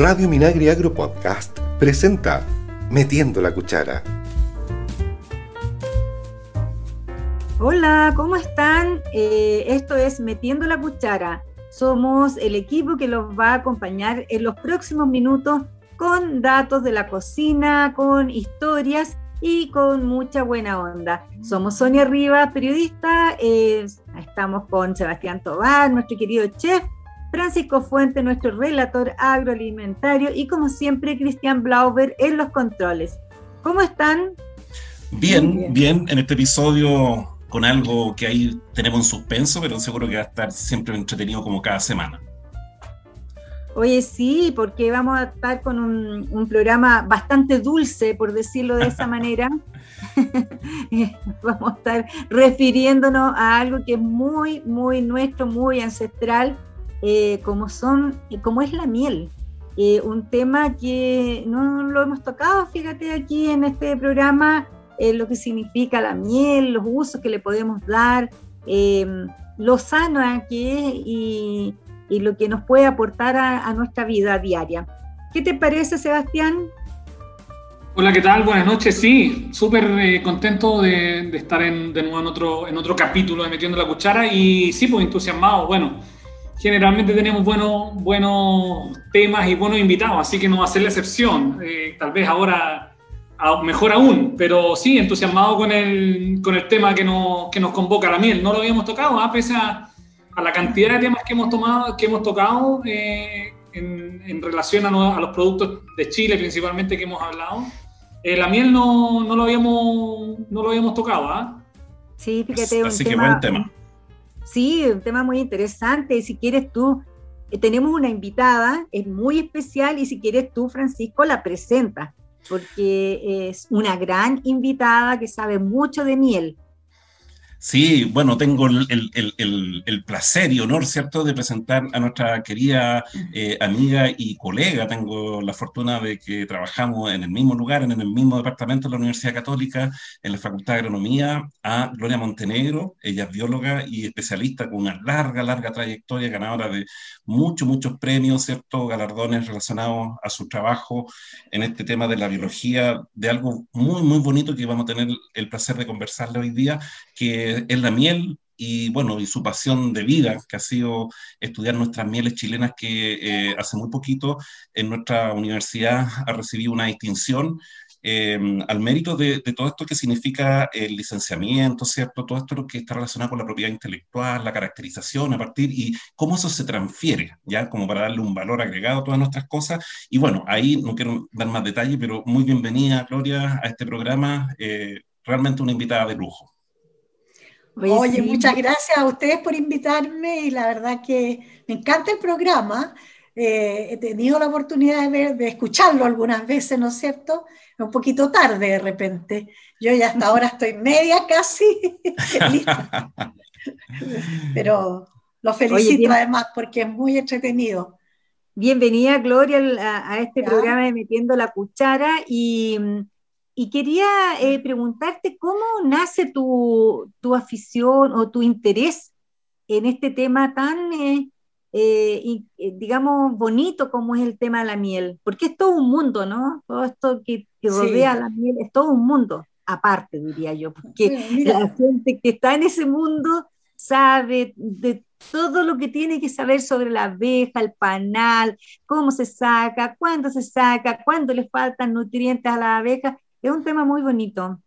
Radio Minagri Agro Podcast presenta Metiendo la Cuchara. Hola, ¿cómo están? Eh, esto es Metiendo la Cuchara. Somos el equipo que los va a acompañar en los próximos minutos con datos de la cocina, con historias y con mucha buena onda. Somos Sonia Rivas, periodista, eh, estamos con Sebastián Tobar, nuestro querido chef, Francisco Fuente, nuestro relator agroalimentario, y como siempre, Cristian Blauber en los controles. ¿Cómo están? Bien, bien, en este episodio con algo que ahí tenemos en suspenso, pero seguro que va a estar siempre entretenido como cada semana. Oye, sí, porque vamos a estar con un, un programa bastante dulce, por decirlo de esa manera. vamos a estar refiriéndonos a algo que es muy, muy nuestro, muy ancestral, eh, como, son, como es la miel. Eh, un tema que no lo hemos tocado, fíjate aquí en este programa, eh, lo que significa la miel, los usos que le podemos dar, lo sano que es y, y, lo que nos puede aportar a, nuestra vida diaria. ¿Qué te parece, Sebastián? Hola, ¿qué tal? Buenas noches. Sí, súper contento de, de estar en, de nuevo en otro, en otro capítulo de Metiendo la Cuchara y sí, pues entusiasmado. Bueno, generalmente tenemos buenos, buenos temas y buenos invitados, así que no va a ser la excepción. Eh, tal vez ahora mejor aún, pero sí, entusiasmado con el, con el tema que nos, que nos convoca la miel. No lo habíamos tocado, a ¿ah? pese a, la cantidad de temas que hemos, tomado, que hemos tocado eh, en, en, relación a, a, los productos de Chile principalmente que hemos hablado. Eh, la miel no, no, lo habíamos, no lo habíamos tocado. ¿ah? Sí, fíjate, Así que buen tema Sí, un tema muy interesante. Si quieres tú, eh, tenemos una invitada, es muy especial y si quieres tú, Francisco, la presentas, porque es una gran invitada que sabe mucho de miel. Sí, bueno, tengo el, placer y honor, ¿cierto?, de presentar a nuestra querida eh, amiga y colega. Tengo la fortuna de que trabajamos en el mismo lugar, en el mismo departamento de la Universidad Católica, en la Facultad de Agronomía, a Gloria Montenegro. Ella es bióloga y especialista con una larga, larga trayectoria, ganadora de muchos, muchos premios, ¿cierto?, galardones relacionados a su trabajo en este tema de la biología, de algo muy, muy bonito que vamos a tener el placer de conversarle hoy día, que es la miel y bueno, y su pasión de vida, que ha sido estudiar nuestras mieles chilenas, que eh, hace muy poquito en nuestra universidad ha recibido una distinción em, al mérito de, todo esto que significa el licenciamiento, ¿cierto? Todo esto que está relacionado con la propiedad intelectual, la caracterización a partir y cómo eso se transfiere, ¿ya? Como para darle un valor agregado a todas nuestras cosas. Y bueno, ahí no quiero dar más detalle, pero muy bienvenida, Gloria, a este programa. Eh, realmente una invitada de lujo. Oye, muchas gracias a ustedes por invitarme y la verdad que me encanta el programa. Eh, he tenido la oportunidad de, ver, de escucharlo algunas veces, ¿no es cierto? Un poquito tarde de repente. Yo ya hasta ahora estoy media casi Pero lo felicito además porque es muy entretenido. Bienvenida, Gloria, a, este programa de Metiendo la Cuchara y y quería eh, preguntarte cómo nace tu, afición o tu interés en este tema tan, eh, eh, digamos, bonito como es el tema de la miel, porque es todo un mundo, ¿no? Todo esto que, rodea la miel es todo un mundo, aparte, diría yo, porque la gente que está en ese mundo sabe de todo lo que tiene que saber sobre la abeja, el panal, cómo se saca, cuándo se saca, cuándo le faltan nutrientes a la abeja, es un tema muy bonito.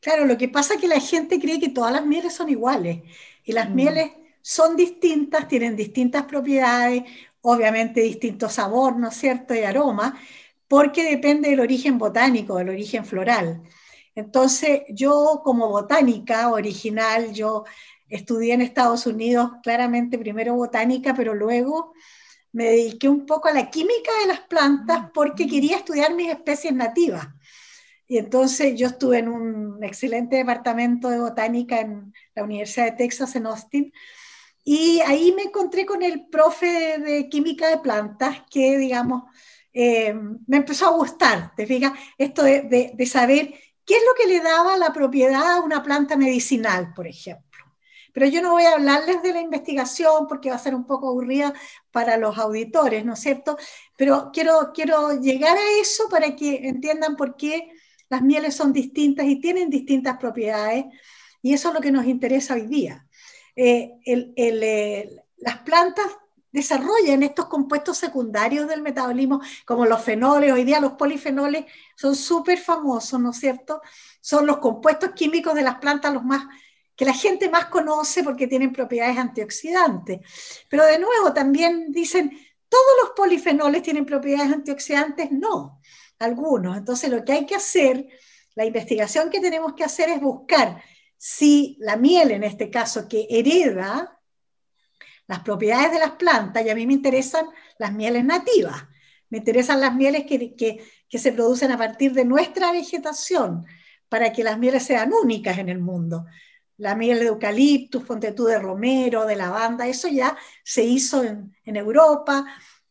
Claro, lo que pasa es que la gente cree que todas las mieles son iguales y las mm. mieles son distintas, tienen distintas propiedades, obviamente distinto sabor, ¿no es cierto?, y aroma, porque depende del origen botánico, del origen floral. Entonces, yo como botánica original, yo estudié en Estados Unidos claramente primero botánica, pero luego me dediqué un poco a la química de las plantas porque quería estudiar mis especies nativas. Y entonces yo estuve en un excelente departamento de botánica en la Universidad de Texas en Austin. Y ahí me encontré con el profe de química de plantas que, digamos, eh, me empezó a gustar, ¿te fijas? Esto de, de, saber qué es lo que le daba la propiedad a una planta medicinal, por ejemplo. Pero yo no voy a hablarles de la investigación porque va a ser un poco aburrida para los auditores, ¿no es cierto? Pero quiero, quiero llegar a eso para que entiendan por qué las mieles son distintas y tienen distintas propiedades. Y eso es lo que nos interesa hoy día. Eh, eh, las plantas desarrollan estos compuestos secundarios del metabolismo, como los fenoles, hoy día los polifenoles son súper famosos, ¿no es cierto? Son los compuestos químicos de las plantas los más que la gente más conoce porque tienen propiedades antioxidantes. Pero de nuevo, también dicen, ¿todos los polifenoles tienen propiedades antioxidantes? No, algunos. Entonces, lo que hay que hacer, la investigación que tenemos que hacer es buscar si la miel, en este caso, que hereda las propiedades de las plantas, y a mí me interesan las mieles nativas, me interesan las mieles que, que se producen a partir de nuestra vegetación, para que las mieles sean únicas en el mundo la miel de eucaliptus, ponte tú de romero, de lavanda, eso ya se hizo en, Europa,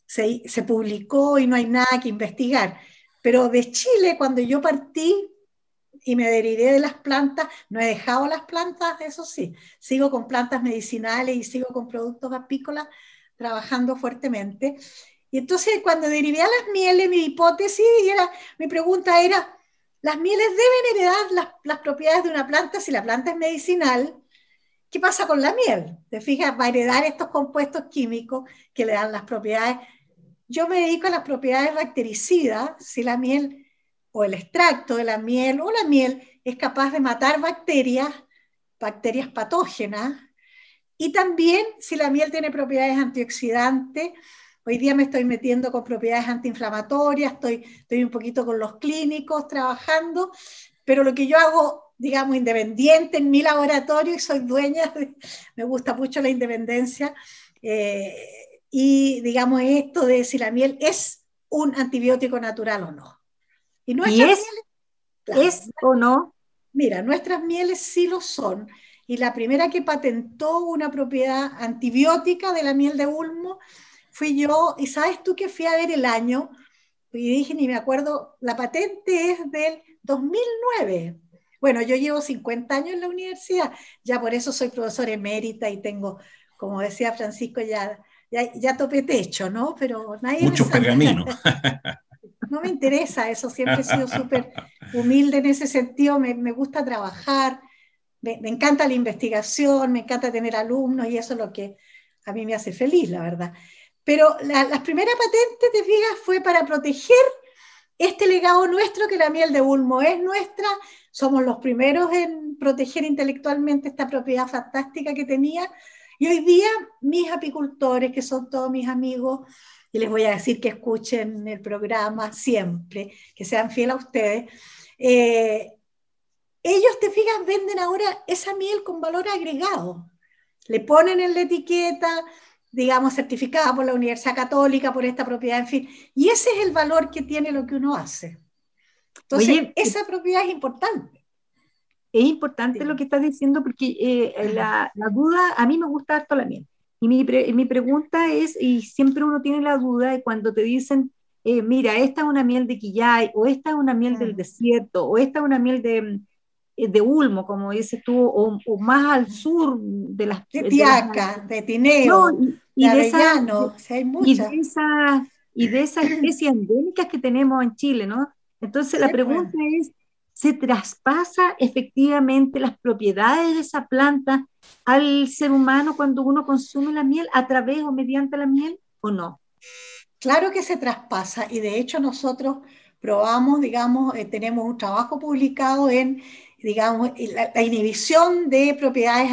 se, se, publicó y no hay nada que investigar. Pero de Chile, cuando yo partí y me derivé de las plantas, no he dejado las plantas, eso sí, sigo con plantas medicinales y sigo con productos apícolas trabajando fuertemente. Y entonces cuando derivé a las mieles, mi hipótesis era, mi pregunta era, las mieles deben heredar las, propiedades de una planta si la planta es medicinal. ¿Qué pasa con la miel? Te fijas, va a heredar estos compuestos químicos que le dan las propiedades. Yo me dedico a las propiedades bactericidas, si la miel o el extracto de la miel o la miel es capaz de matar bacterias, bacterias patógenas, y también si la miel tiene propiedades antioxidantes Hoy día me estoy metiendo con propiedades antiinflamatorias, estoy, estoy un poquito con los clínicos trabajando, pero lo que yo hago, digamos, independiente en mi laboratorio y soy dueña, me gusta mucho la independencia, eh, y digamos esto de si la miel es un antibiótico natural o no. ¿Y, es, es o no? Mira, nuestras mieles sí lo son. Y la primera que patentó una propiedad antibiótica de la miel de ulmo fui yo, y sabes tú que fui a ver el año, y dije, ni me acuerdo, la patente es del 2009. Bueno, yo llevo 50 años en la universidad, ya por eso soy profesora emérita y tengo, como decía Francisco, ya, ya, ya topé techo, ¿no? Pero nadie... Mucho pergamino. No me interesa eso, siempre he sido súper humilde en ese sentido, me, me gusta trabajar, me, me, encanta la investigación, me encanta tener alumnos y eso es lo que a mí me hace feliz, la verdad. Pero la, las primeras patentes, te fijas, fue para proteger este legado nuestro, que la miel de Ulmo es nuestra. Somos los primeros en proteger intelectualmente esta propiedad fantástica que tenía. Y hoy día mis apicultores, que son todos mis amigos, y les voy a decir que escuchen el programa siempre, que sean fieles a ustedes, eh, ellos, te fijas, venden ahora esa miel con valor agregado. Le ponen en la etiqueta, digamos, certificada por la Universidad Católica, por esta propiedad, en fin. Y ese es el valor que tiene lo que uno hace. Entonces, esa propiedad es importante. Es importante lo que estás diciendo porque eh, la, la, duda, a mí me gusta harto la miel. Y mi, mi, pregunta es, y siempre uno tiene la duda de cuando te dicen, eh, mira, esta es una miel de Quillay, o esta es una miel del desierto, o esta es una miel de, eh, de Ulmo, como dices tú, o, más al sur de las... De Tiaca, de, Tineo, y, de, esa, hay muchas. Y de, esas especies endémicas que tenemos en Chile, ¿no? Entonces la pues. pregunta es, ¿se traspasa efectivamente las propiedades de esa planta al ser humano cuando uno consume la miel a través o mediante la miel o no? Claro que se traspasa y de hecho nosotros probamos, digamos, eh, tenemos un trabajo publicado en digamos, la, inhibición de propiedades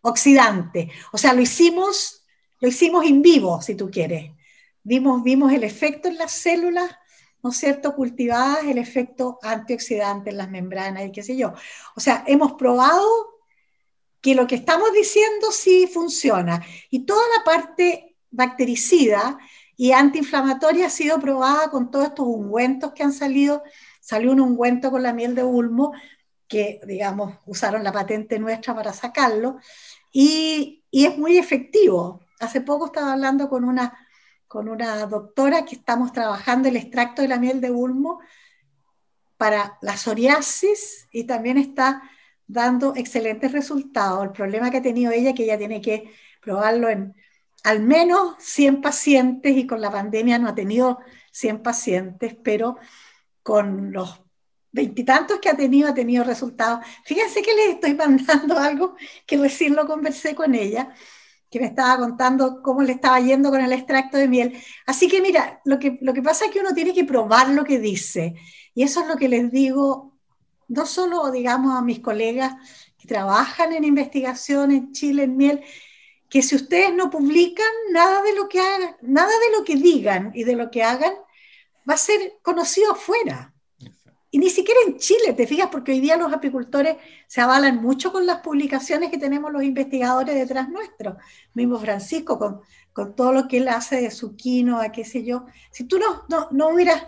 oxidantes. O sea, lo hicimos, lo hicimos en vivo, si tú quieres. Vimos, vimos el efecto en las células, ¿no es cierto?, cultivadas, el efecto antioxidante en las membranas y qué sé yo. O sea, hemos probado que lo que estamos diciendo sí funciona. Y toda la parte bactericida y antiinflamatoria ha sido probada con todos estos ungüentos que han salido. Salió un ungüento con la miel de ulmo, que, digamos, usaron la patente nuestra para sacarlo, y, y, es muy efectivo. Hace poco estaba hablando con una, con una doctora que estamos trabajando el extracto de la miel de ulmo para la psoriasis y también está dando excelentes resultados. El problema que ha tenido ella es que ella tiene que probarlo en al menos 100 pacientes y con la pandemia no ha tenido 100 pacientes, pero con los veintitantos que ha tenido, ha tenido resultados. Fíjense que les estoy mandando algo que recién lo conversé con ella, que me estaba contando cómo le estaba yendo con el extracto de miel. Así que mira, lo que, lo que pasa es que uno tiene que probar lo que dice. Y eso es lo que les digo, no solo, digamos, a mis colegas que trabajan en investigación en Chile, en miel, que si ustedes no publican nada de lo que hagan, nada de lo que digan y de lo que hagan va a ser conocido afuera. Y ni siquiera en Chile, te fijas, porque hoy día los apicultores se avalan mucho con las publicaciones que tenemos los investigadores detrás nuestro. Mismo Francisco, con, con todo lo que él hace de su quinoa, qué sé yo. Si tú no, no, no hubieras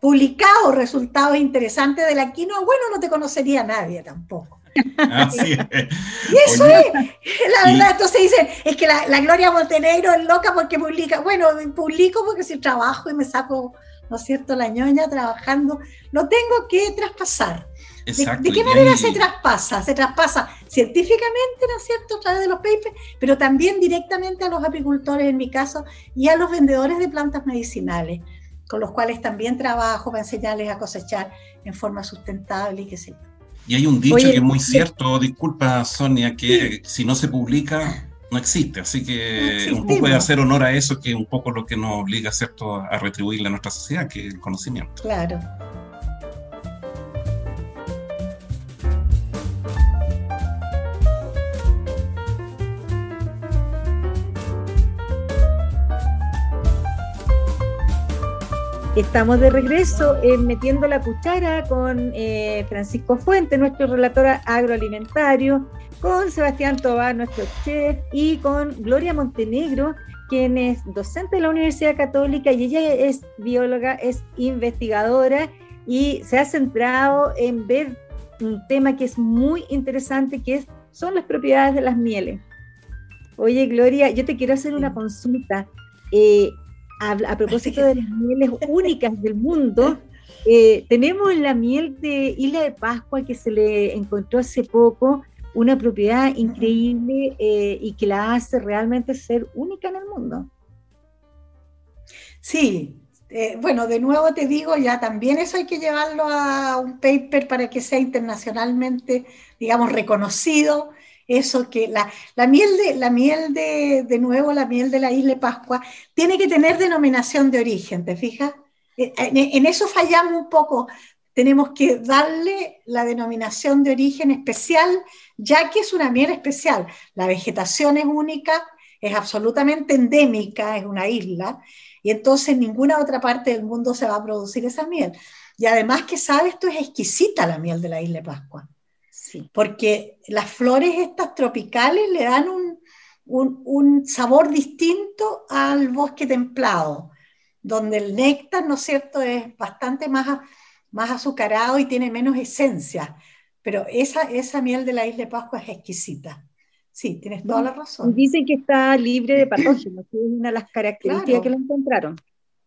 publicado resultados interesantes de la quinoa, bueno, no te conocería nadie tampoco. Así es. Y eso es, la verdad, entonces dicen, es que la, la, Gloria Montenegro es loca porque publica, bueno, publico porque si trabajo y me saco, ¿no es cierto?, la ñoña trabajando, lo tengo que traspasar. ¿De, qué manera se traspasa? Se traspasa científicamente, ¿no es cierto?, a través de los papers, pero también directamente a los apicultores, en mi caso, y a los vendedores de plantas medicinales, con los cuales también trabajo para enseñarles a cosechar en forma sustentable y qué sé yo. Y hay un dicho que es muy cierto, disculpa Sonia, que si no se publica, no existe. Así que un poco de hacer honor a eso, que es un poco lo que nos obliga ¿cierto? a retribuirle a nuestra sociedad, que es el conocimiento. Claro. Estamos de regreso en Metiendo la Cuchara con eh, Francisco Fuente, nuestro relator agroalimentario, con Sebastián Tobar, nuestro chef, y con Gloria Montenegro, quien es docente de la Universidad Católica y ella es bióloga, es investigadora y se ha centrado en ver un tema que es muy interesante, que es, son las propiedades de las mieles. Oye, Gloria, yo te quiero hacer una consulta. Eh, a, propósito de las mieles únicas del mundo, eh, tenemos la miel de Isla de Pascua que se le encontró hace poco una propiedad increíble eh, y que la hace realmente ser única en el mundo. Sí, eh, bueno, de nuevo te digo, ya también eso hay que llevarlo a un paper para que sea internacionalmente, digamos, reconocido eso que la, miel, de, la miel de, de nuevo, la miel de la isla Pascua, tiene que tener denominación de origen, ¿te fijas? Eh, en, eso fallamos un poco. Tenemos que darle la denominación de origen especial, ya que es una miel especial. La vegetación es única, es absolutamente endémica, es una isla, y entonces ninguna otra parte del mundo se va a producir esa miel. Y además que sabes, esto es exquisita la miel de la isla de Pascua. Porque las flores estas tropicales le dan un, sabor distinto al bosque templado, donde el néctar, ¿no es cierto?, es bastante más, más azucarado y tiene menos esencia. Pero esa, esa miel de la isla de Pascua es exquisita. Sí, tienes toda la razón. Dicen que está libre de patógenos, que es una de las características que lo encontraron.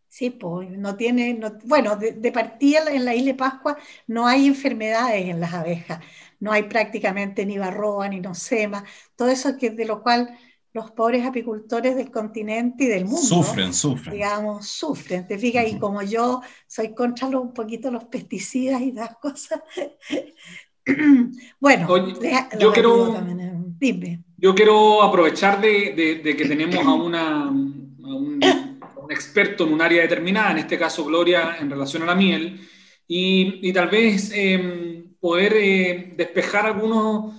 Sí, pues no tiene, bueno, de, de, partida en la isla de Pascua no hay enfermedades en las abejas no hay prácticamente ni barroa ni nosema, todo eso que, de lo cual los pobres apicultores del continente y del mundo sufren, sufren. Digamos, sufren, te fijas, y como yo soy contra un poquito los pesticidas y las cosas. bueno, yo, quiero, yo quiero aprovechar de, que tenemos a, una, un, experto en un área determinada, en este caso Gloria, en relación a la miel, y, y tal vez em, poder eh, despejar algunos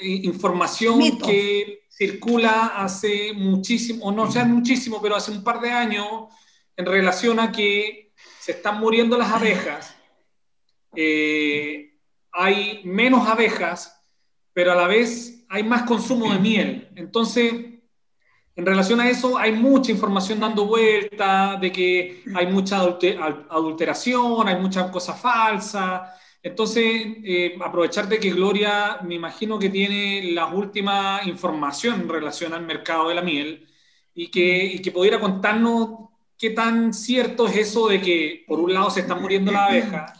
información que circula hace muchísimo, o no sea muchísimo, pero hace un par de años en relación a que se están muriendo las abejas, eh, hay menos abejas, pero a la vez hay más consumo de miel. Entonces, en relación a eso, hay mucha información dando vuelta de que hay mucha adulteración, hay muchas cosas falsas, entonces, eh, aprovechar de que Gloria, me imagino que tiene la última información en relación al mercado de la miel y que, y que pudiera contarnos qué tan cierto es eso de que, por un lado, se están muriendo las abejas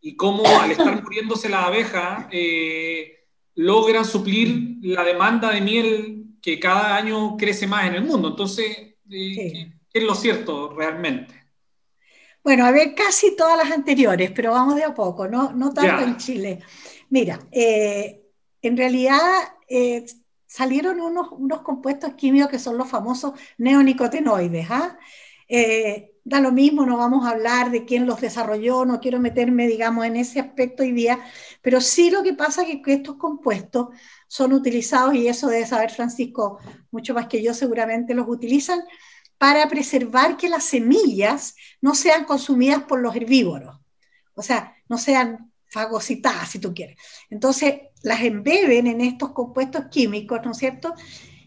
y cómo al estar muriéndose la abeja eh, logran suplir la demanda de miel que cada año crece más en el mundo. Entonces, eh, ¿qué es lo cierto realmente? Bueno, a ver, casi todas las anteriores, pero vamos de a poco, no, no tanto en Chile. Mira, eh, en realidad salieron unos, unos, compuestos químicos que son los famosos neonicotinoides. ¿ah? da lo mismo, no vamos a hablar de quién los desarrolló, no quiero meterme, digamos, en ese aspecto hoy día, pero sí lo que pasa es que estos compuestos son utilizados, y eso debe saber Francisco mucho más que yo, seguramente los utilizan para preservar que las semillas no sean consumidas por los herbívoros, o sea, no sean fagocitadas, si tú quieres. Entonces, las embeben en estos compuestos químicos, ¿no es cierto?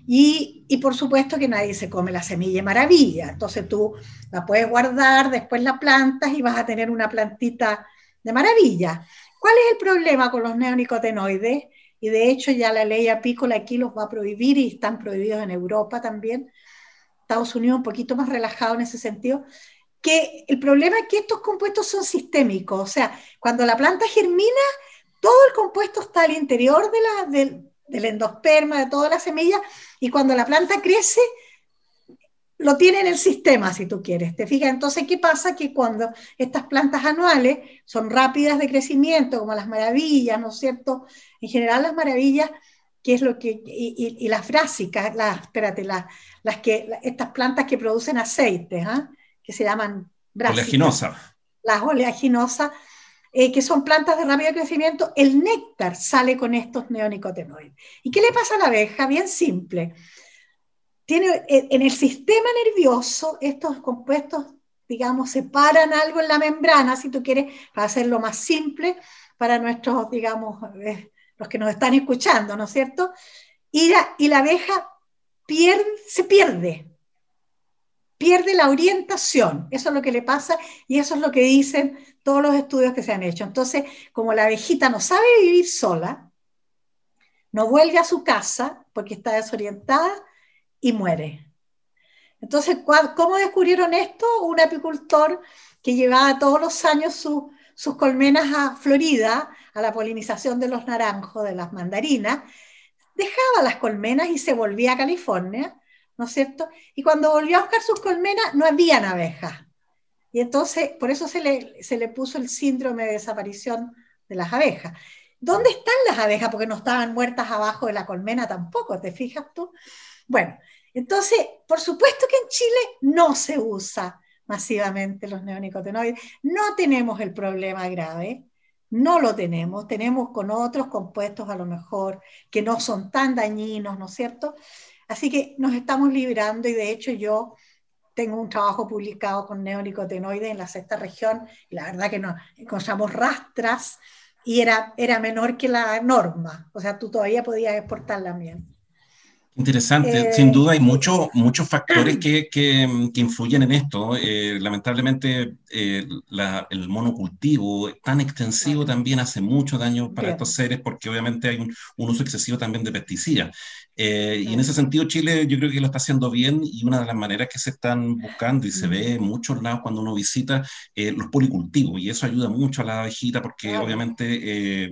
Y, y, por supuesto que nadie se come la semilla maravilla. Entonces tú la puedes guardar, después la plantas y vas a tener una plantita de maravilla. ¿Cuál es el problema con los neonicotinoides? Y de hecho ya la ley apícola aquí los va a prohibir y están prohibidos en Europa también. Estados Unidos un poquito más relajado en ese sentido. Que el problema es que estos compuestos son sistémicos. O sea, cuando la planta germina, todo el compuesto está al interior de la, del, endosperma, de toda la semilla, y cuando la planta crece, lo tiene en el sistema, si tú quieres. ¿Te fijas? Entonces, ¿qué pasa? Que cuando estas plantas anuales son rápidas de crecimiento, como las maravillas, ¿no es cierto? En general, las maravillas, que es lo que, y, las frásicas, las, espérate, las, las que, estas plantas que producen aceites, ¿ah? que se llaman Oleaginosa. Las oleaginosas eh, que son plantas de rápido crecimiento, el néctar sale con estos neonicotinoides. ¿Y qué le pasa a la abeja? Bien simple. Tiene, eh, en el sistema nervioso, estos compuestos, digamos, separan algo en la membrana, si tú quieres, para hacerlo más simple para nuestros, digamos, eh, los que nos están escuchando, ¿no es cierto? Y la, y la abeja se pierde, pierde la orientación. Eso es lo que le pasa y eso es lo que dicen todos los estudios que se han hecho. Entonces, como la abejita no sabe vivir sola, no vuelve a su casa porque está desorientada y muere. Entonces, ¿cómo descubrieron esto? Un apicultor que llevaba todos los años sus colmenas a Florida, a la polinización de los naranjos, de las mandarinas, dejaba las colmenas y se volvía a California ¿no es cierto? Y cuando volvió a buscar sus colmenas, no habían abejas. Y entonces, por eso se le, se le puso el síndrome de desaparición de las abejas. ¿Dónde están las abejas? Porque no estaban muertas abajo de la colmena tampoco, ¿te fijas tú? Bueno, entonces, por supuesto que en Chile no se usa masivamente los neonicotinoides. No tenemos el problema grave, no lo tenemos. Tenemos con otros compuestos a lo mejor que no son tan dañinos, ¿no es cierto? Así que nos estamos librando y de hecho yo tengo un trabajo publicado con neonicotinoides en la sexta región y la verdad que nos encontramos rastras y era, era menor que la norma, o sea, tú todavía podías exportar la miel. Interesante, eh, sin duda hay muchos muchos factores que, que, influyen en esto. Eh, lamentablemente eh, el monocultivo tan extensivo también hace mucho daño para estos seres porque obviamente hay un, uso excesivo también de pesticidas. Y en ese sentido Chile yo creo que lo está haciendo bien y una de las maneras que se están buscando y se ve en muchos lados cuando uno visita los policultivos. Y eso ayuda mucho a la abejita porque obviamente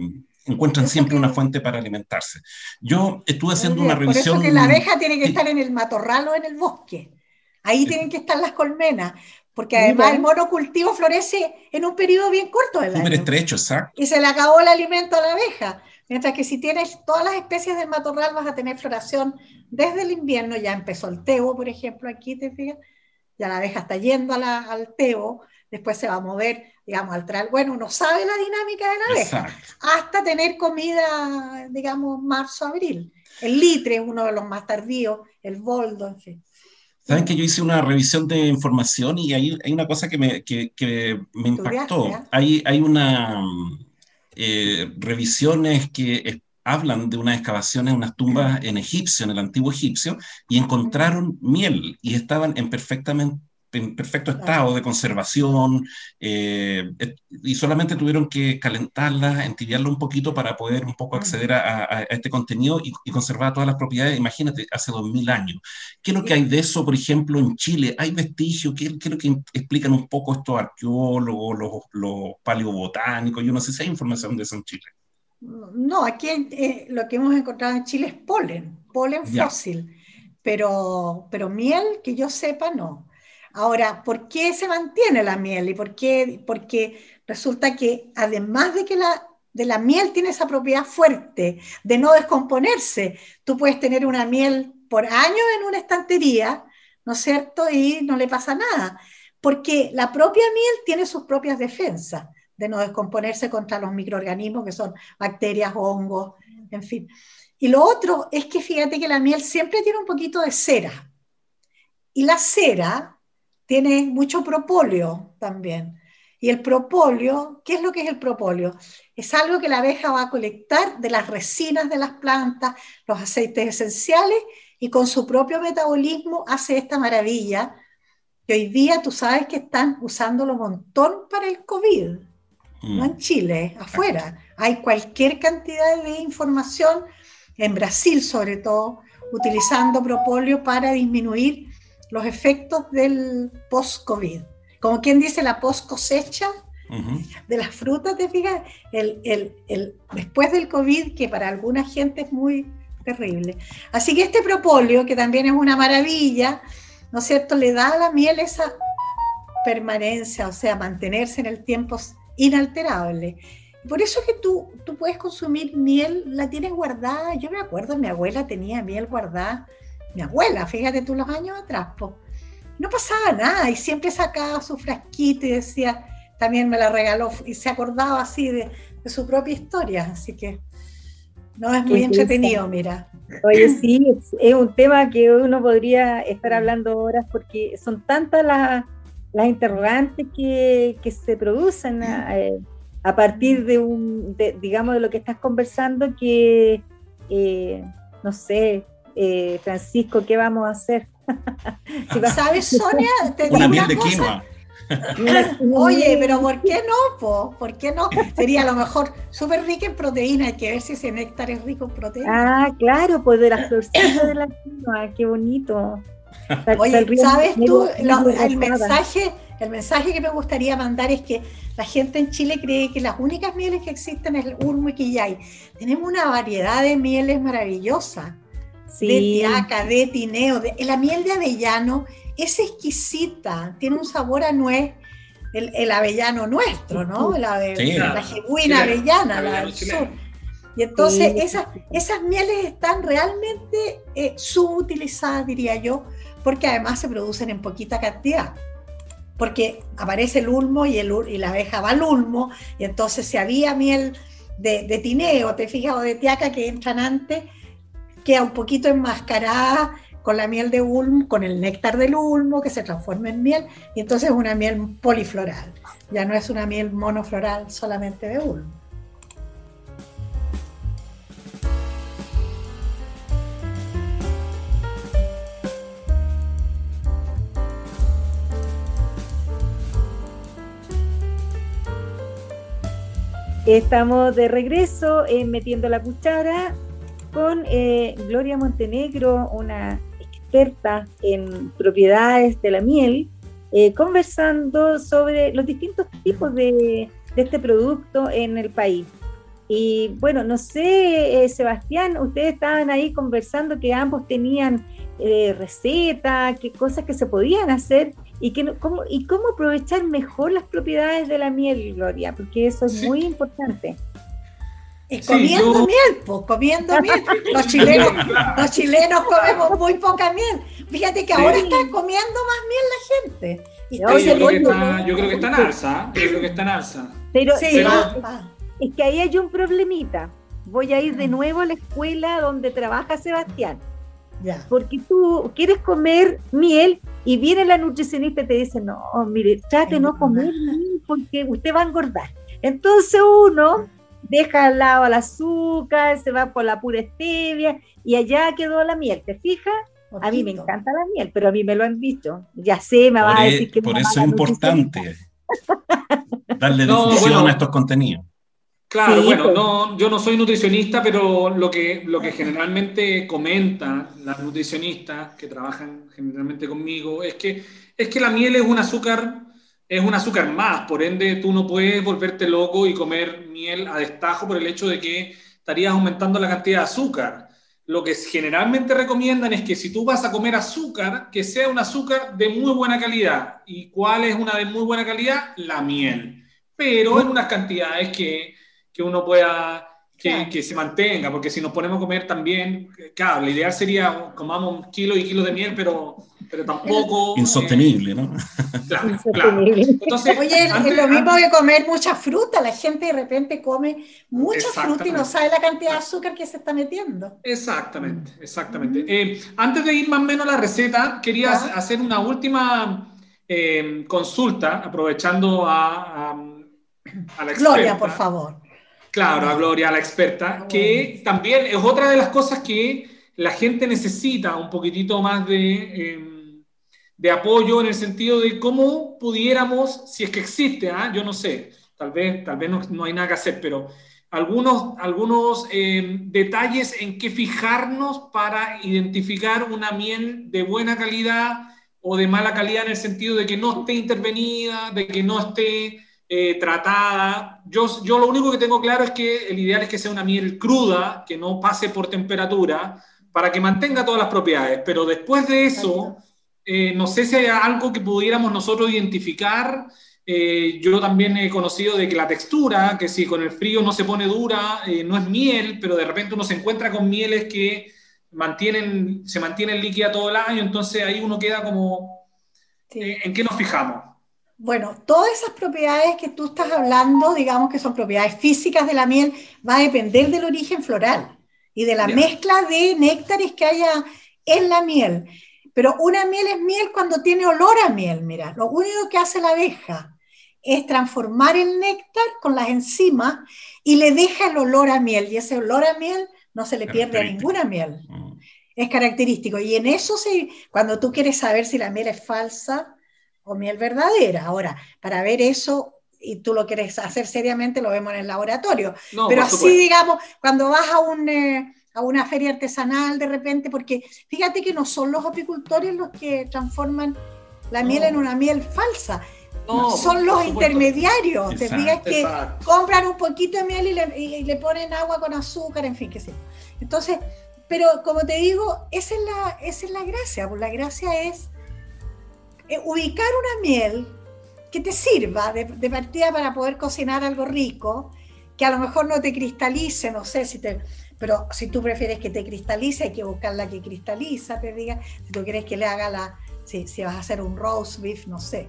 encuentran siempre una fuente para alimentarse. Yo estuve haciendo una revisión... Por eso que la abeja tiene que estar en el matorral o en el bosque. Ahí tienen que estar las colmenas, porque además el monocultivo florece en un periodo bien corto del Súper estrecho, exacto. Y se le acabó el alimento a la abeja. Mientras que si tienes todas las especies del matorral vas a tener floración desde el invierno, ya empezó el tebo, por ejemplo, aquí, ¿te fijas? Ya la abeja está yendo al tebo, después se va a mover, digamos, al traer, bueno, uno sabe la dinámica de la abeja, hasta tener comida, digamos, marzo, abril. El litre es uno de los más tardíos, el boldo, en fin. Saben que yo hice una revisión de información y hay, hay una cosa que me, que, me impactó. Hay, hay una eh, revisiones que hablan de unas excavaciones, unas tumbas en Egipcio, en el antiguo egipcio, y encontraron miel y estaban en perfectamente en perfecto estado de conservación eh, y solamente tuvieron que calentarla, entibiarla un poquito para poder un poco acceder a, este contenido y, conservar todas las propiedades. Imagínate, hace dos mil años. ¿Qué es lo que hay de eso, por ejemplo, en Chile? ¿Hay vestigios? ¿Qué, es lo que explican un poco estos arqueólogos, los, los paleobotánicos? Yo no sé si hay información de eso en Chile. No, aquí eh, lo que hemos encontrado en Chile es polen, polen fósil, pero, pero miel, que yo sepa, no. Ahora, ¿por qué se mantiene la miel? ¿Y por qué? Porque resulta que además de que la, de la miel tiene esa propiedad fuerte de no descomponerse, tú puedes tener una miel por años en una estantería, ¿no es cierto? Y no le pasa nada, porque la propia miel tiene sus propias defensas de no descomponerse contra los microorganismos que son bacterias, hongos, en fin. Y lo otro es que fíjate que la miel siempre tiene un poquito de cera. Y la cera tiene mucho propóleo también. Y el propóleo, ¿qué es lo que es el propóleo? Es algo que la abeja va a colectar de las resinas de las plantas, los aceites esenciales, y con su propio metabolismo hace esta maravilla, que hoy día tú sabes que están usándolo un montón para el COVID no en mm. Chile, afuera. Hay cualquier cantidad de información, en Brasil sobre todo, utilizando propóleo para disminuir los efectos del post-COVID. Como quien dice la post-cosecha de las frutas, ¿te fijas? El, el, después del COVID, que para alguna gente es muy terrible. Así que este propóleo, que también es una maravilla, ¿no es cierto?, le da a la miel esa permanencia, o sea, mantenerse en el tiempo inalterable. Por eso que tú, tú puedes consumir miel, la tienes guardada. Yo me acuerdo, mi abuela tenía miel guardada. Mi abuela, fíjate tú los años atrás, no pasaba nada y siempre sacaba su frasquito y decía, también me la regaló y se acordaba así de, su propia historia. Así que no es muy entretenido, mira. Oye, sí, es, un tema que uno podría estar hablando horas porque son tantas las las interrogantes que, se producen eh, a, partir de un, digamos, de lo que estás conversando, que, eh, no sé, eh, Francisco, ¿qué vamos a hacer? ¿Sabes, Sonia? Te una miel de quinoa. Oye, pero ¿por qué no? Po? ¿Por qué no? Sería a lo mejor súper rica en proteína, hay que ver si ese néctar es rico en proteína. Ah, claro, pues de las florcitas de la quinoa, qué bonito. Oye, ¿sabes tú? el, mensaje, el mensaje que me gustaría mandar es que la gente en Chile cree que las únicas mieles que existen es el Ulmo y Quillay. Tenemos una variedad de mieles De tiaca, de tineo, de, la miel de avellano es exquisita, tiene un sabor a nuez, el, avellano nuestro, ¿no? La, la jebuina avellana, la del sur. Y entonces esas, esas mieles están realmente eh, subutilizadas, diría yo, porque además se producen en poquita cantidad. Porque aparece el ulmo y, el, y la abeja va al ulmo, y entonces si había miel de, de tineo, te fijas, o de tiaca que entran antes, queda un poquito enmascarada con la miel de ulmo, con el néctar del ulmo que se transforma en miel, y entonces es una miel polifloral. Ya no es una miel monofloral solamente de ulmo. Estamos de regreso en Metiendo la Cuchara con eh, Gloria Montenegro, una experta en propiedades de la miel, eh, conversando sobre los distintos tipos de, este producto en el país. Y bueno, no sé, eh, Sebastián, ustedes estaban ahí conversando que ambos tenían recetas, qué cosas que se podían hacer y, que, cómo, y cómo aprovechar mejor las propiedades de la miel, Gloria, porque eso es muy importante. Es comiendo miel, pues, comiendo miel. Los chilenos, los chilenos comemos muy poca miel. Fíjate que ahora está comiendo más miel la gente. yo, creo que está, yo, creo que está, en alza, yo creo que está en alza. Pero, es que ahí hay un problemita. Voy a ir de nuevo a la escuela donde trabaja Sebastián. Porque tú quieres comer miel y viene la nutricionista y te dice, no, mire, trate de no comer miel porque usted va a engordar. Entonces uno deja al lado el azúcar, se va por la pura stevia y allá quedó la miel, ¿te fijas? A mí me encanta la miel, pero a mí me lo han dicho. Ya sé, me va a e- decir que Por eso es importante darle No, difusión bueno. a estos contenidos. Claro, Sí, bueno, pues. no, yo no soy nutricionista, pero lo que, lo que generalmente comentan las nutricionistas que trabajan generalmente conmigo es que, es que la miel es un azúcar, es un azúcar más, por ende tú no puedes volverte loco y comer miel a destajo por el hecho de que estarías aumentando la cantidad de azúcar. Lo que generalmente recomiendan es que si tú vas a comer azúcar, que sea un azúcar de muy buena calidad. ¿Y cuál es una de muy buena calidad? La miel. Pero en unas cantidades que, que uno pueda, que, Claro. que se mantenga, porque si nos ponemos a comer también, claro, lo ideal sería comamos un kilo y kilo de miel, pero, pero tampoco... eh, Insostenible, ¿no? claro, claro. Insostenible. Entonces, Oye, es antes- lo mismo antes- que comer mucha fruta. La gente de repente come mucha fruta y no sabe la cantidad de azúcar que se está metiendo. Exactamente, exactamente. Eh, antes de ir más o menos a la receta, quería hacer una última eh, consulta, aprovechando a, a- a la experta. Gloria, por favor. Claro, a Gloria, a la experta, que también es otra de las cosas que la gente necesita un poquitito más de, eh, de apoyo en el sentido de cómo pudiéramos, si es que existe, ¿ah? yo no sé, tal vez, tal vez no, no hay nada que hacer, pero algunos, algunos eh, detalles en que fijarnos para identificar una miel de buena calidad o de mala calidad en el sentido de que no esté intervenida, de que no esté eh, tratada. Yo, yo lo único que tengo claro es que el ideal es que sea una miel cruda, que no pase por temperatura, para que mantenga todas las propiedades. Pero después de eso, eh, no sé si hay algo que pudiéramos nosotros identificar. Eh, yo también he conocido de que la textura, que si con el frío no se pone dura, eh, no es miel, pero de repente uno se encuentra con mieles que mantienen, se mantienen líquida todo el año, entonces ahí uno queda como, Sí. eh, ¿en qué nos fijamos? Bueno, todas esas propiedades que tú estás hablando, digamos que son propiedades físicas de la miel, va a depender del origen floral y de la mezcla de néctares que haya en la miel. Pero una miel es miel cuando tiene olor a miel, mira. Lo único que hace la abeja es transformar el néctar con las enzimas y le deja el olor a miel. Y ese olor a miel no se le pierde a ninguna miel Mm. es característico. Y en eso, se, cuando tú quieres saber si la miel es falsa o miel verdadera. Ahora, para ver eso, y tú lo quieres hacer seriamente, lo vemos en el laboratorio. No, Pero así, digamos, cuando vas a, un, eh, a una feria artesanal de repente, porque fíjate que no son los apicultores los que transforman la miel en una miel falsa, No, son los intermediarios. Te fijas que Exacto. compran un poquito de miel y le, y le ponen agua con azúcar, en fin, qué sé yo. Entonces, pero como te digo, esa es la, esa es la gracia. pues La gracia es eh, ubicar una miel que te sirva de, de partida para poder cocinar algo rico, que a lo mejor no te cristalice, no sé si te... Pero si tú prefieres que te cristalice, hay que buscar la que cristaliza, te diga. Si tú quieres que le haga la... Si, si vas a hacer un roast beef, no sé.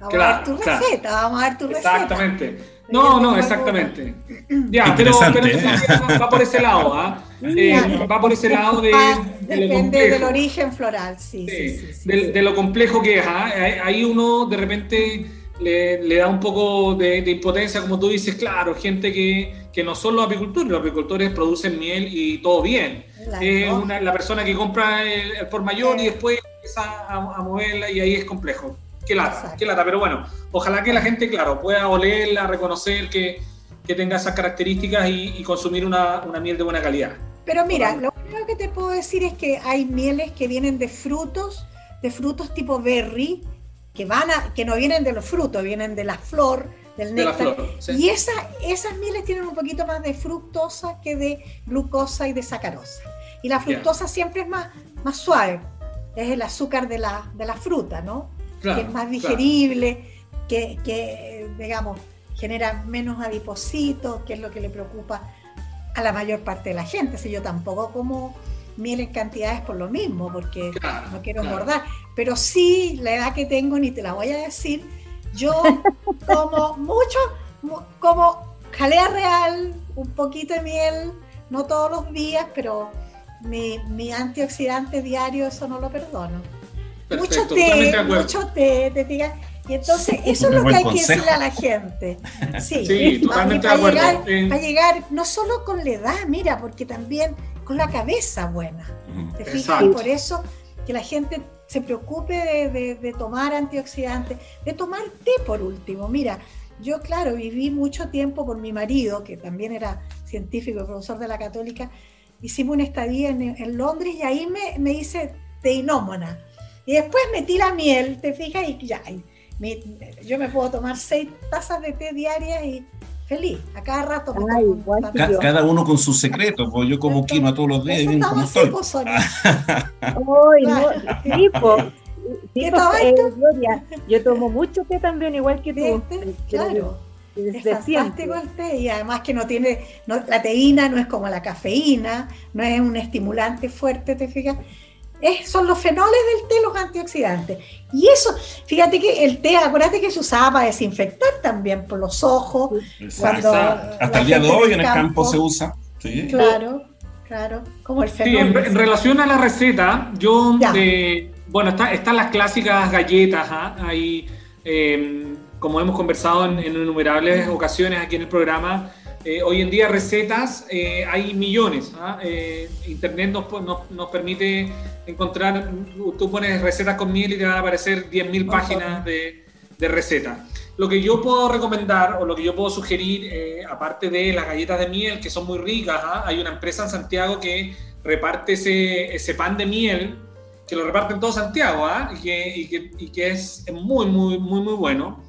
Vamos a Claro, ver tu claro. receta, vamos a ver tu receta. Exactamente. No, no, exactamente. Ya, pero, Interesante, pero ¿eh? va, por ese lado, ¿ah? Eh, va por ese lado de, de lo depende del complejo. origen floral, sí, sí, Sí, sí, sí, de, sí. de lo complejo que es. ¿ah? Ahí ahí uno de repente le, le da un poco de, de impotencia, como tú dices, claro, gente que, que no son los apicultores, los apicultores producen miel y todo bien. La- ¿no? una- la persona que compra el, el por mayor y después empieza a, a moverla y ahí es complejo. Qué lata, Exacto. qué lata, pero bueno, ojalá que la gente, claro, pueda olerla, reconocer que, que tenga esas características y, y consumir una, una miel de buena calidad. Pero mira, lo único que te puedo decir es que hay mieles que vienen de frutos, de frutos tipo berry, que van a, que no vienen de los frutos, vienen de la flor, del De la néctar. flor. ¿sí? Y esa, esas mieles tienen un poquito más de fructosa que de glucosa y de sacarosa. Y la fructosa siempre es más, más suave, es el azúcar de la, de la fruta, ¿no? Claro, que es más claro. digerible, que, que, digamos, genera menos adipocitos, que es lo que le preocupa a la mayor parte de la gente. Si yo tampoco como miel en cantidades por lo mismo, porque Claro, no quiero engordar. Pero sí, la edad que tengo, ni te la voy a decir, yo como mucho, mu- como jalea real, un poquito de miel, no todos los días, pero mi, mi antioxidante diario, eso no lo perdono mucho té, mucho té, te diga. Y entonces eso es lo que hay que decirle a la gente. Sí, Sí, para, totalmente para de acuerdo. llegar, Eh, para llegar no solo con la edad, mira, porque también con la cabeza buena. ¿Te fijas? Exacto. Y por eso que la gente se preocupe de, tomar antioxidantes, de tomar té por último. Mira, yo claro, viví mucho tiempo con mi marido, que también era científico y profesor de la católica, hicimos una estadía en, Londres y ahí me, me hice teinómona. Y después metí la miel, te fijas, y ya, yo me puedo tomar seis tazas de té diarias y feliz. A cada rato cada uno con sus secretos, pues yo como quinoa todos los días y bien como estoy. Pues, yo tomo mucho té también, igual que tú. Claro. Es fantástico el té y además que no tiene, la teína no es como la cafeína, no es un estimulante fuerte, ¿te fijas? Son los fenoles del té los antioxidantes. Y eso, fíjate que el té, acuérdate que se usaba para desinfectar también por los ojos. Hasta el día de hoy en el campo, se usa. Claro, claro. Como el fenol. Sí, en, relación a la receta, yo, bueno, están las clásicas galletas, ¿ah? ahí, em, como hemos conversado en, en innumerables ocasiones aquí en el programa, eh, hoy en día recetas hay eh, millones. ¿ah? Eh, Internet nos, nos, permite encontrar, tú pones recetas con miel y te van a aparecer 10.000 páginas de, de recetas. Lo que yo puedo recomendar o lo que yo puedo sugerir, aparte de las galletas de miel, que son muy ricas, ¿ah? hay una empresa en Santiago que reparte ese, ese, pan de miel, que lo reparte en todo Santiago, ¿ah? y, que, y, que, y, que, es muy, muy, muy, muy bueno.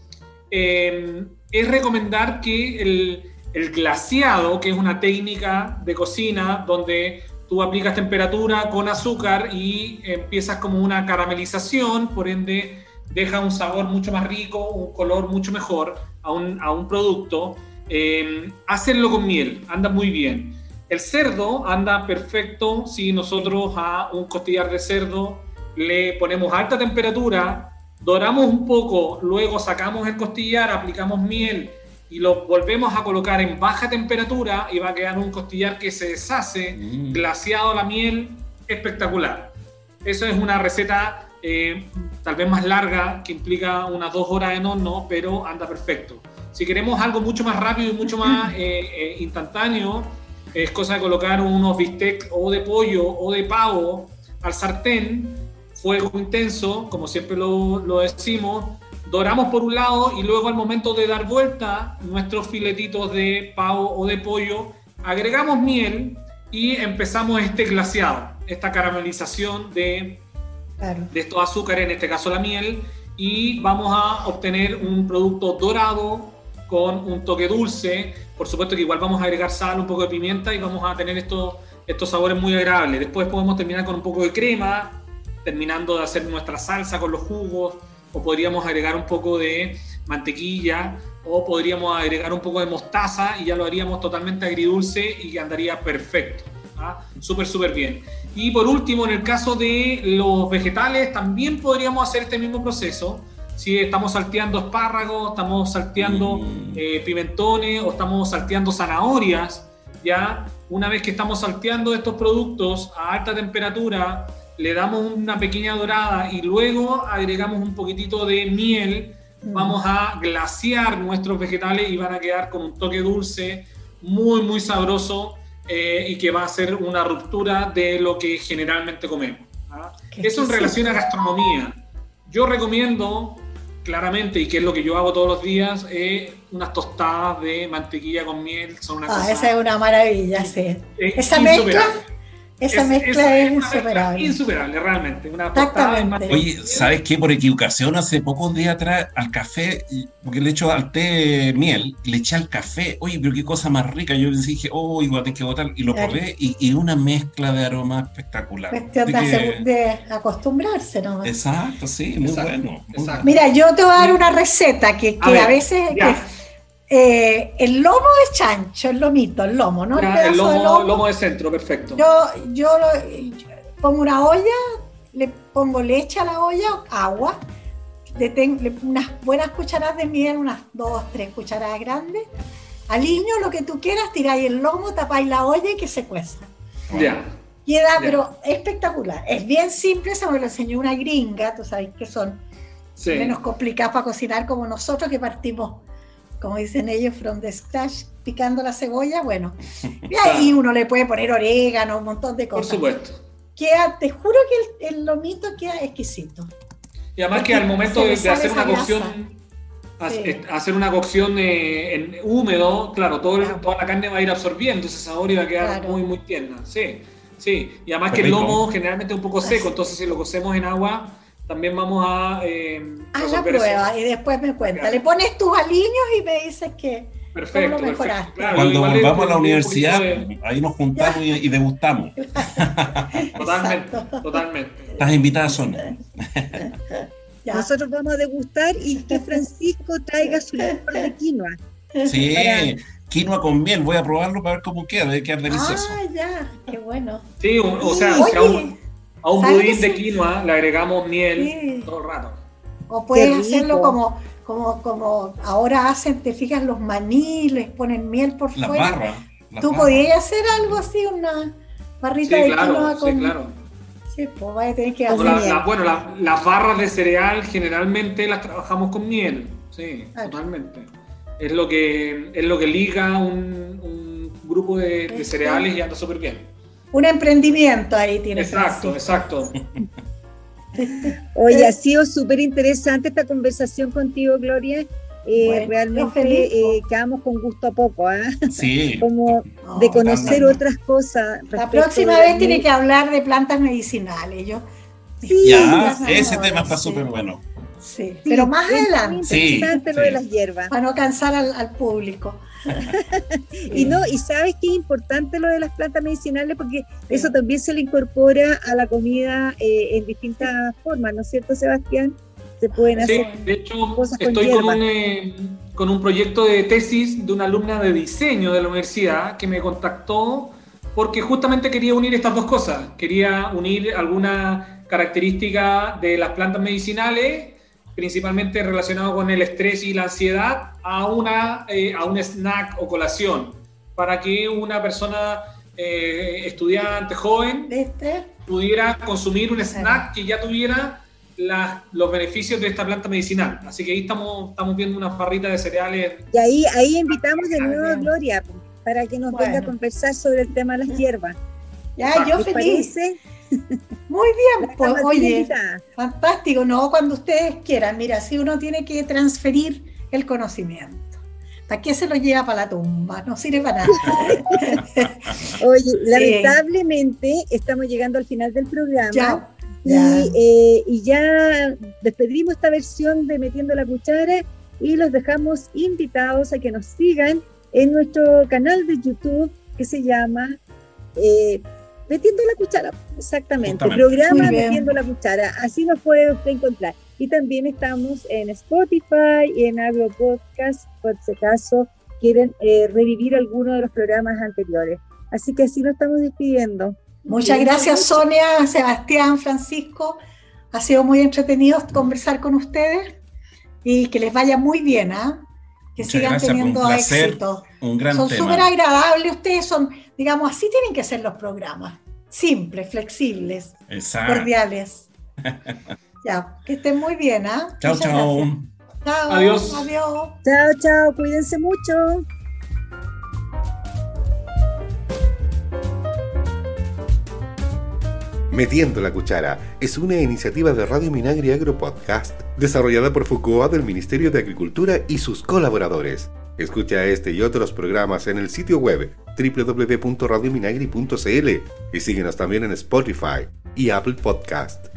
es recomendar que el, el glaciado, que es una técnica de cocina donde tú aplicas temperatura con azúcar y empiezas como una caramelización, por ende deja un sabor mucho más rico, un color mucho mejor a un, a un producto. Eh, hacerlo con miel, anda muy bien. El cerdo anda perfecto si nosotros a un costillar de cerdo le ponemos alta temperatura, doramos un poco, luego sacamos el costillar, aplicamos miel y lo volvemos a colocar en baja temperatura y va a quedar un costillar que se deshace, mm. glaciado la miel, espectacular. Eso es una receta eh, tal vez más larga, que implica unas dos horas en horno, pero anda perfecto. Si queremos algo mucho más rápido y mucho más eh, eh, instantáneo, es cosa de colocar unos bistecs o de pollo o de pavo al sartén, fuego intenso, como siempre lo, lo decimos, doramos por un lado y luego al momento de dar vuelta nuestros filetitos de pavo o de pollo, agregamos miel y empezamos este glaciado, esta caramelización de, de estos azúcares, en este caso la miel, y vamos a obtener un producto dorado con un toque dulce. Por supuesto que igual vamos a agregar sal, un poco de pimienta y vamos a tener estos, estos sabores muy agradables. Después podemos terminar con un poco de crema, terminando de hacer nuestra salsa con los jugos o podríamos agregar un poco de mantequilla, o podríamos agregar un poco de mostaza y ya lo haríamos totalmente agridulce y andaría perfecto. ¿ah? Súper, súper bien. Y por último, en el caso de los vegetales, también podríamos hacer este mismo proceso. Si estamos salteando espárragos, estamos salteando mm. eh, pimentones o estamos salteando zanahorias, ya una vez que estamos salteando estos productos a alta temperatura, le damos una pequeña dorada y luego agregamos un poquitito de miel, vamos a glaciar nuestros vegetales y van a quedar con un toque dulce, muy, muy sabroso eh, y que va a ser una ruptura de lo que generalmente comemos. ¿ah? Eso en relación a gastronomía. Yo recomiendo claramente, y que es lo que yo hago todos los días, es unas tostadas de mantequilla con miel. Son una ah, esa es una maravilla, sí. esa mezcla esa mezcla es, insuperable. Insuperable, realmente. Una Oye, ¿sabes qué? Por equivocación, hace pocos días atrás al café, porque le echo al té miel, le eché al café. Oye, pero qué cosa más rica. Yo dije, oh, igual tengo que botar. Y lo probé y, y, una mezcla de aromas espectacular. Cuestión de, acostumbrarse, ¿no? Exacto, sí, muy bueno. Mira, yo te voy a dar una receta que, a, veces. Eh, el lomo de chancho, el lomito, el lomo, ¿no? el lomo, de lomo. de centro, perfecto. Yo, yo, pongo una olla, le pongo leche a la olla, agua, le tengo unas buenas cucharadas de miel, unas dos, tres cucharadas grandes, aliño lo que tú quieras, tiráis el lomo, tapáis la olla y que se cueza. Ya. Queda, pero espectacular. Es bien simple, se me lo enseñó una gringa, tú sabes que son menos complicadas para cocinar como nosotros que partimos como dicen ellos, from the scratch, picando la cebolla, bueno. Y ahí uno le puede poner orégano, un montón de cosas. Por supuesto. queda, te juro que el, lomito queda exquisito. Y además que al momento de, hacer una cocción, hacer una cocción en húmedo, claro, todo toda la carne va a ir absorbiendo ese sabor y va a quedar muy, muy tierna. Sí, sí. Y además que el lomo generalmente es un poco seco, entonces si lo cocemos en agua, también vamos a... Eh, Haz la prueba y después me cuenta. Le pones tus aliños y me dices que... Perfecto, Cuando volvamos a la universidad, ahí nos juntamos y, degustamos. totalmente, totalmente. Estás invitada, Sonia. Nosotros vamos a degustar y que Francisco traiga su licor de quinoa. Sí, quinoa con miel. Voy a probarlo para ver cómo queda. Debe quedar delicioso. Ah, ya, qué bueno. Sí, o, sea, a un, a un budín de quinoa le agregamos miel todo el rato. O puedes hacerlo como como, como ahora hacen, te fijas, los maní, les ponen miel por la fuera. Barra, ¿Tú podías hacer algo así, una barrita de quinoa con... Sí, claro. Sí, pues vaya a tener que hacer la, Bueno, las barras de cereal generalmente las trabajamos con miel, sí, totalmente. Es lo que, es lo que liga un, un grupo de, de cereales y anda súper bien. Un emprendimiento ahí tiene. Exacto, exacto. Oye, ha sido súper interesante esta conversación contigo, Gloria. Eh, realmente eh, quedamos con gusto a poco, ¿eh? Sí. Como de conocer otras cosas. La próxima vez tiene que hablar de plantas medicinales. Yo, sí, ya, ese tema está súper bueno. Sí, pero más adelante. Sí, lo de las hierbas. Para no cansar al público. y no, y sabes que es importante lo de las plantas medicinales porque eso también se le incorpora a la comida eh, en distintas formas, ¿no es cierto, Sebastián? Se pueden hacer. Sí, de hecho, estoy con, un, eh, con un proyecto de tesis de una alumna de diseño de la universidad que me contactó porque justamente quería unir estas dos cosas. Quería unir alguna característica de las plantas medicinales principalmente relacionado con el estrés y la ansiedad, a, una, eh, a un snack o colación, para que una persona eh, estudiante joven ¿Este? pudiera consumir un snack que ya tuviera los beneficios de esta planta medicinal. Así que ahí estamos, estamos viendo una barrita de cereales. Y ahí, ahí invitamos de nuevo a Gloria para que nos venga a conversar sobre el tema de las hierbas. Ya, yo feliz. Muy bien, pues oye, fantástico, ¿no? Cuando ustedes quieran, mira, si uno tiene que transferir el conocimiento. ¿Para qué se lo lleva para la tumba? No sirve para nada. Oye, lamentablemente estamos llegando al final del programa. Y, eh, y, ya despedimos esta versión de Metiendo la Cuchara y los dejamos invitados a que nos sigan en nuestro canal de YouTube que se llama eh, Metiendo la cuchara, exactamente. Programa Metiendo la cuchara. Así nos puede usted encontrar. Y también estamos en Spotify y en Agro Podcast, por si acaso quieren eh, revivir alguno de los programas anteriores. Así que así nos estamos despidiendo. Muchas gracias, Sonia, Sebastián, Francisco. Ha sido muy entretenido conversar con ustedes y que les vaya muy bien, ¿ah? Que sigan teniendo éxito. Un gran son súper agradables, ustedes son Digamos, así tienen que ser los programas. Simples, flexibles, cordiales. ya, que estén muy bien, ¿ah? Chao, chao. Chao. Adiós. Adiós. Chao, chao. Cuídense mucho. Metiendo la Cuchara es una iniciativa de Radio Minagri Agro Podcast desarrollada por FUCOA del Ministerio de Agricultura y sus colaboradores. Escucha este y otros programas en el sitio web www.radiominagri.cl y síguenos también en Spotify y Apple Podcast.